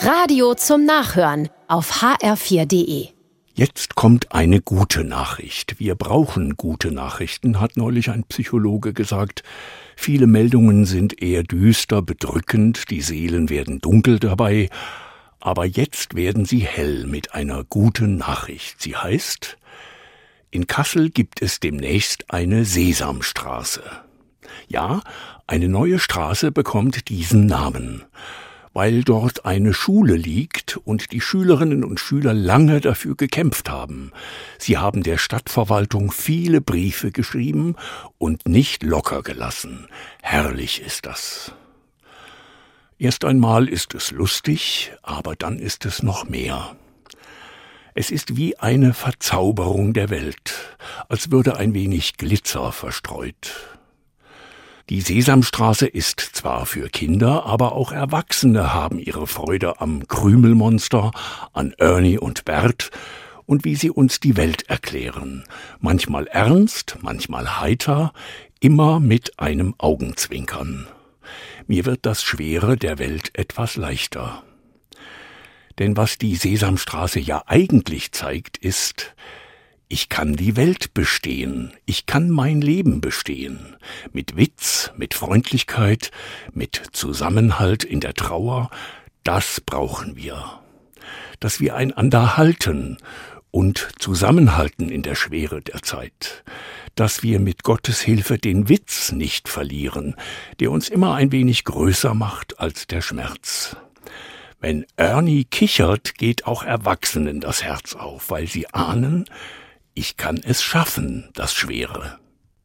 Radio zum Nachhören auf hr4.de. Jetzt kommt eine gute Nachricht. Wir brauchen gute Nachrichten, hat neulich ein Psychologe gesagt. Viele Meldungen sind eher düster, bedrückend, die Seelen werden dunkel dabei. Aber jetzt werden sie hell mit einer guten Nachricht. Sie heißt, in Kassel gibt es demnächst eine Sesamstraße. Ja, eine neue Straße bekommt diesen Namen weil dort eine Schule liegt und die Schülerinnen und Schüler lange dafür gekämpft haben. Sie haben der Stadtverwaltung viele Briefe geschrieben und nicht locker gelassen. Herrlich ist das. Erst einmal ist es lustig, aber dann ist es noch mehr. Es ist wie eine Verzauberung der Welt, als würde ein wenig Glitzer verstreut. Die Sesamstraße ist zwar für Kinder, aber auch Erwachsene haben ihre Freude am Krümelmonster, an Ernie und Bert und wie sie uns die Welt erklären. Manchmal ernst, manchmal heiter, immer mit einem Augenzwinkern. Mir wird das Schwere der Welt etwas leichter. Denn was die Sesamstraße ja eigentlich zeigt, ist, ich kann die Welt bestehen, ich kann mein Leben bestehen, mit Witz, mit Freundlichkeit, mit Zusammenhalt in der Trauer, das brauchen wir. Dass wir einander halten und zusammenhalten in der Schwere der Zeit, dass wir mit Gottes Hilfe den Witz nicht verlieren, der uns immer ein wenig größer macht als der Schmerz. Wenn Ernie kichert, geht auch Erwachsenen das Herz auf, weil sie ahnen, ich kann es schaffen, das Schwere.